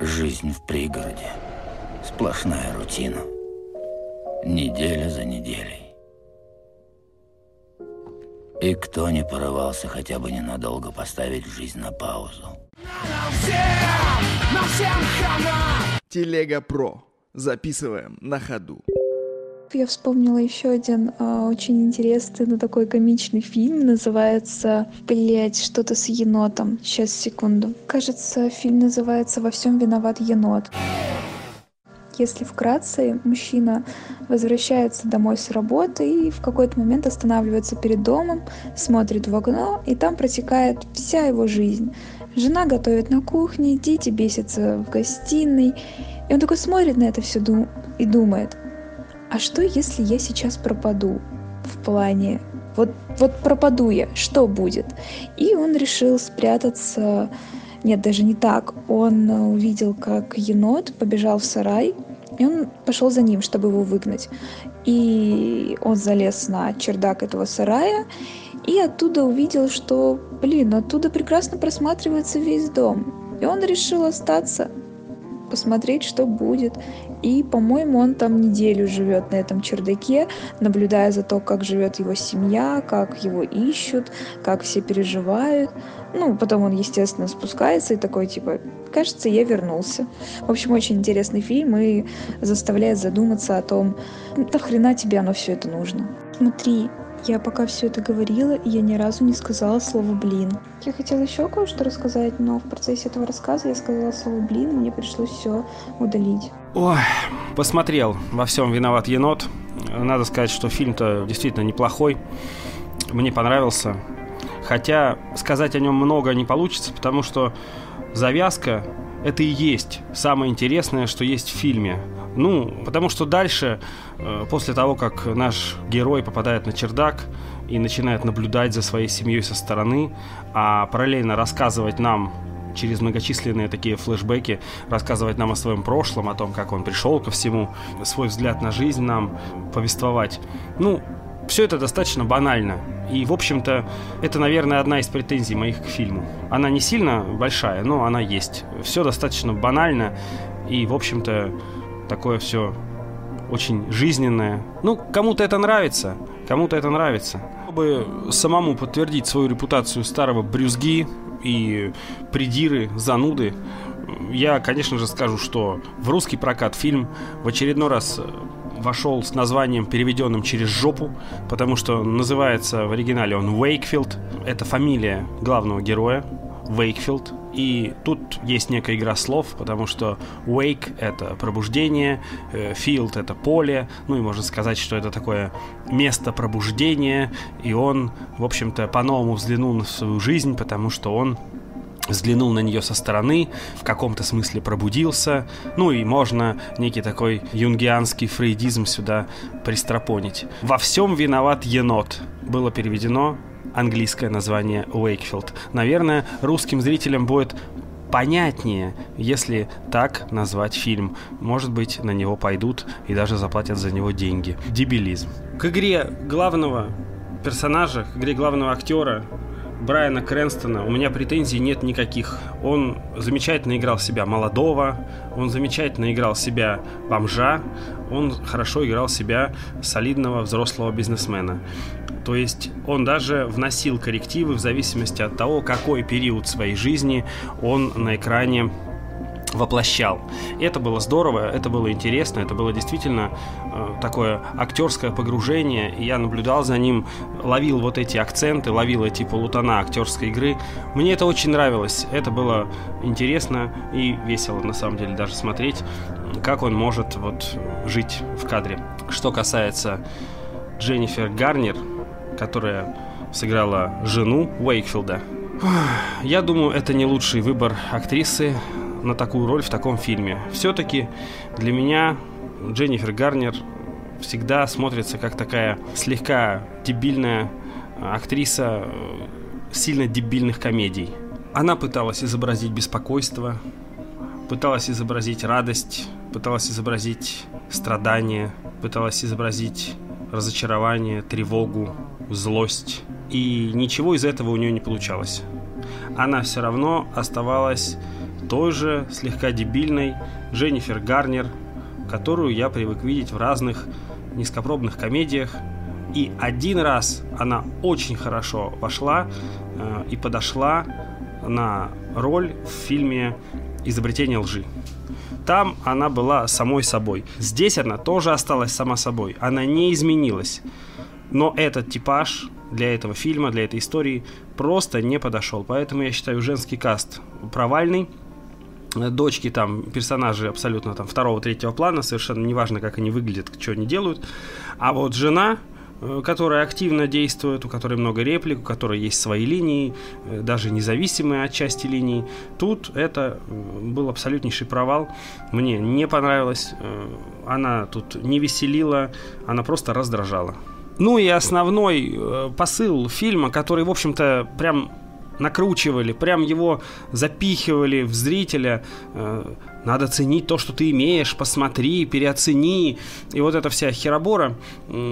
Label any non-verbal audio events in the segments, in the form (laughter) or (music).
Жизнь в пригороде. Сплошная рутина. Неделя за неделей. И кто не порывался хотя бы ненадолго поставить жизнь на паузу? Телега Про. Записываем на ходу. Я вспомнила еще один э, очень интересный, но такой комичный фильм. Называется, блять, что-то с енотом. Сейчас, секунду. Кажется, фильм называется «Во всем виноват енот». Если вкратце, мужчина возвращается домой с работы и в какой-то момент останавливается перед домом, смотрит в окно, и там протекает вся его жизнь. Жена готовит на кухне, дети бесятся в гостиной. И он такой смотрит на это все и думает – а что если я сейчас пропаду в плане вот, вот пропаду я, что будет? И он решил спрятаться, нет, даже не так, он увидел, как енот побежал в сарай, и он пошел за ним, чтобы его выгнать. И он залез на чердак этого сарая, и оттуда увидел, что, блин, оттуда прекрасно просматривается весь дом. И он решил остаться, посмотреть, что будет. И, по-моему, он там неделю живет на этом чердаке, наблюдая за то, как живет его семья, как его ищут, как все переживают. Ну, потом он, естественно, спускается и такой, типа, кажется, я вернулся. В общем, очень интересный фильм и заставляет задуматься о том, нахрена тебе оно все это нужно. Смотри, я пока все это говорила, я ни разу не сказала слово «блин». Я хотела еще кое-что рассказать, но в процессе этого рассказа я сказала слово «блин», и мне пришлось все удалить. Ой, посмотрел «Во всем виноват енот». Надо сказать, что фильм-то действительно неплохой. Мне понравился. Хотя сказать о нем много не получится, потому что завязка – это и есть самое интересное, что есть в фильме. Ну, потому что дальше, э, после того, как наш герой попадает на чердак и начинает наблюдать за своей семьей со стороны, а параллельно рассказывать нам через многочисленные такие флешбеки рассказывать нам о своем прошлом, о том, как он пришел ко всему, свой взгляд на жизнь нам повествовать. Ну, все это достаточно банально. И, в общем-то, это, наверное, одна из претензий моих к фильму. Она не сильно большая, но она есть. Все достаточно банально. И, в общем-то, такое все очень жизненное. Ну, кому-то это нравится, кому-то это нравится. Чтобы самому подтвердить свою репутацию старого брюзги и придиры, зануды, я, конечно же, скажу, что в русский прокат фильм в очередной раз вошел с названием, переведенным через жопу, потому что называется в оригинале он Уэйкфилд. Это фамилия главного героя, Вейкфилд. И тут есть некая игра слов, потому что wake — это пробуждение, э, field — это поле, ну и можно сказать, что это такое место пробуждения, и он, в общем-то, по-новому взглянул на свою жизнь, потому что он взглянул на нее со стороны, в каком-то смысле пробудился, ну и можно некий такой юнгианский фрейдизм сюда пристропонить. «Во всем виноват енот» было переведено английское название Уэйкфилд. Наверное, русским зрителям будет понятнее, если так назвать фильм. Может быть, на него пойдут и даже заплатят за него деньги. Дебилизм. К игре главного персонажа, к игре главного актера Брайана Крэнстона у меня претензий нет никаких. Он замечательно играл себя молодого, он замечательно играл себя бомжа, он хорошо играл себя солидного взрослого бизнесмена. То есть он даже вносил коррективы в зависимости от того, какой период своей жизни он на экране воплощал. Это было здорово, это было интересно, это было действительно э, такое актерское погружение. Я наблюдал за ним, ловил вот эти акценты, ловил эти полутона актерской игры. Мне это очень нравилось, это было интересно и весело на самом деле даже смотреть, как он может вот жить в кадре. Что касается Дженнифер Гарнер, которая сыграла жену Уэйкфилда, я думаю, это не лучший выбор актрисы на такую роль в таком фильме. Все-таки для меня Дженнифер Гарнер всегда смотрится как такая слегка дебильная актриса э, сильно дебильных комедий. Она пыталась изобразить беспокойство, пыталась изобразить радость, пыталась изобразить страдание, пыталась изобразить разочарование, тревогу, злость. И ничего из этого у нее не получалось. Она все равно оставалась той же слегка дебильной Дженнифер Гарнер, которую я привык видеть в разных низкопробных комедиях. И один раз она очень хорошо вошла э, и подошла на роль в фильме «Изобретение лжи». Там она была самой собой. Здесь она тоже осталась сама собой. Она не изменилась. Но этот типаж для этого фильма, для этой истории просто не подошел. Поэтому я считаю женский каст провальный. Дочки там, персонажи абсолютно там второго, третьего плана, совершенно неважно, как они выглядят, что они делают. А вот жена, Э, которая активно действует, у которой много реплик, у которой есть свои линии, э, даже независимые от части линий. Тут это э, был абсолютнейший провал. Мне не понравилось. Она тут не веселила, она просто раздражала. Ну и основной посыл фильма, который, в общем-то, прям накручивали, прям его запихивали в зрителя. Э, надо ценить то, что ты имеешь, посмотри, переоцени. И вот эта вся херобора,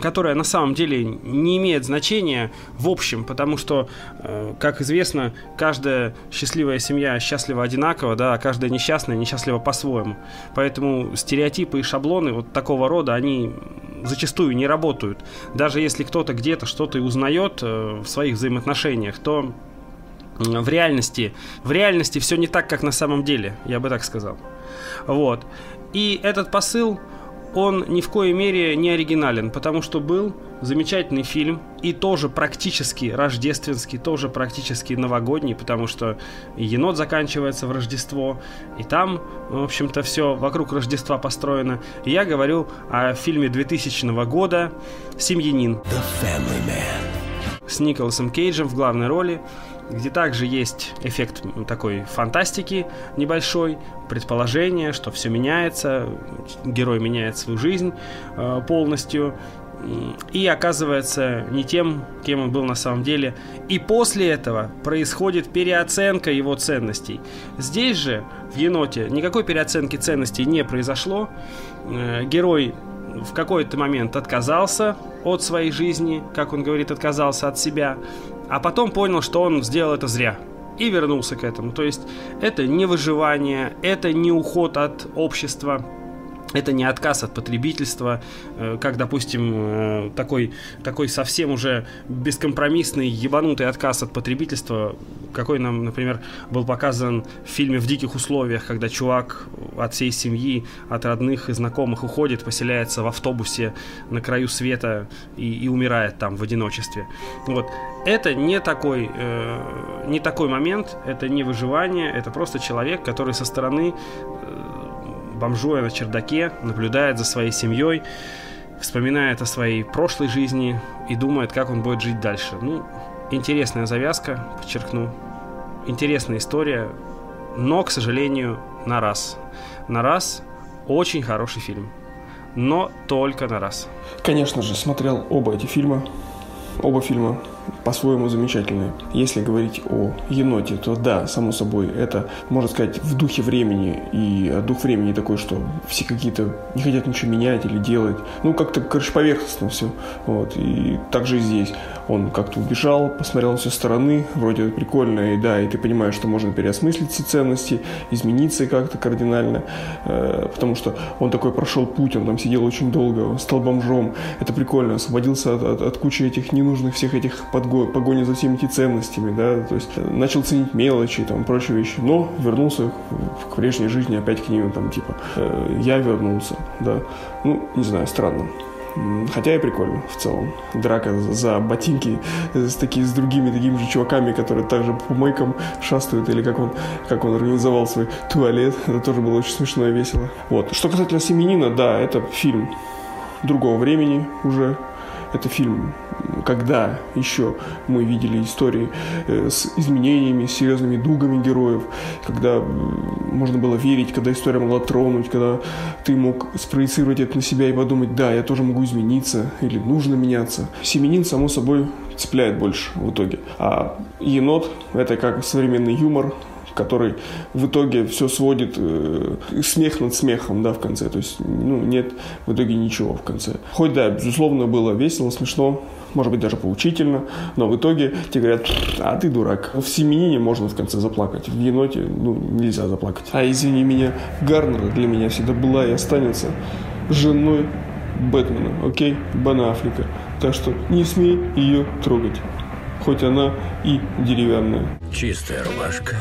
которая на самом деле не имеет значения в общем, потому что, э, как известно, каждая счастливая семья счастлива одинаково, да, а каждая несчастная несчастлива по-своему. Поэтому стереотипы и шаблоны вот такого рода, они зачастую не работают. Даже если кто-то где-то что-то узнает э, в своих взаимоотношениях, то в реальности, в реальности все не так, как на самом деле, я бы так сказал. Вот. И этот посыл, он ни в коей мере не оригинален, потому что был замечательный фильм и тоже практически рождественский, тоже практически новогодний, потому что енот заканчивается в Рождество, и там, в общем-то, все вокруг Рождества построено. И я говорю о фильме 2000 года «Семьянин» с Николасом Кейджем в главной роли где также есть эффект такой фантастики небольшой, предположение, что все меняется, герой меняет свою жизнь э, полностью и оказывается не тем, кем он был на самом деле. И после этого происходит переоценка его ценностей. Здесь же, в еноте, никакой переоценки ценностей не произошло. Э, герой в какой-то момент отказался от своей жизни, как он говорит, отказался от себя, а потом понял, что он сделал это зря и вернулся к этому. То есть это не выживание, это не уход от общества, это не отказ от потребительства, э, как, допустим, э, такой, такой совсем уже бескомпромиссный, ебанутый отказ от потребительства, какой нам, например, был показан в фильме «В диких условиях», когда чувак от всей семьи, от родных и знакомых уходит, поселяется в автобусе на краю света и, и умирает там в одиночестве. Вот. Это не такой, э, не такой момент, это не выживание, это просто человек, который со стороны бомжуя на чердаке, наблюдает за своей семьей, вспоминает о своей прошлой жизни и думает, как он будет жить дальше. Ну, интересная завязка, подчеркну. Интересная история, но, к сожалению, на раз. На раз очень хороший фильм. Но только на раз. Конечно же, смотрел оба эти фильма. Оба фильма по-своему замечательные. Если говорить о еноте, то да, само собой, это, можно сказать, в духе времени. И дух времени такой, что все какие-то не хотят ничего менять или делать. Ну, как-то, короче, поверхностно все. Вот. И также и здесь. Он как-то убежал, посмотрел все стороны, вроде прикольно, и да, и ты понимаешь, что можно переосмыслить все ценности, измениться как-то кардинально, э, потому что он такой прошел путь, он там сидел очень долго, стал бомжом, это прикольно, освободился от, от, от кучи этих ненужных всех этих подго, погони за всеми этими ценностями, да, то есть э, начал ценить мелочи, там, прочие вещи, но вернулся к, к прежней жизни опять к ним, там, типа, э, я вернулся, да, ну, не знаю, странно. Хотя и прикольно в целом. Драка за ботинки с, такими, с другими такими же чуваками, которые также по помойкам шастают, или как он, как он организовал свой туалет. (laughs) Это тоже было очень смешно и весело. Вот. Что касательно «Семенина», да, это фильм другого времени уже. Это фильм когда еще мы видели истории э, с изменениями, с серьезными дугами героев, когда можно было верить, когда история могла тронуть, когда ты мог спроецировать это на себя и подумать, да, я тоже могу измениться или нужно меняться. Семенин, само собой, цепляет больше в итоге. А енот — это как современный юмор, который в итоге все сводит э, смех над смехом, да, в конце. То есть, ну, нет в итоге ничего в конце. Хоть, да, безусловно, было весело, смешно, может быть, даже поучительно, но в итоге тебе говорят, а ты дурак. В «Семенине» можно в конце заплакать, в «Еноте» ну, нельзя заплакать. А извини меня, Гарнер для меня всегда была и останется женой Бэтмена, окей, Бена Аффлека. Так что не смей ее трогать, хоть она и деревянная. Чистая рубашка,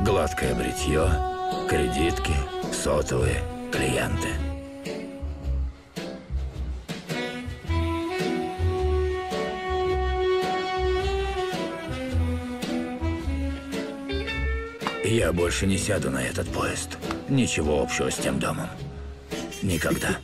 гладкое бритье, кредитки, сотовые, клиенты. Я больше не сяду на этот поезд. Ничего общего с тем домом. Никогда.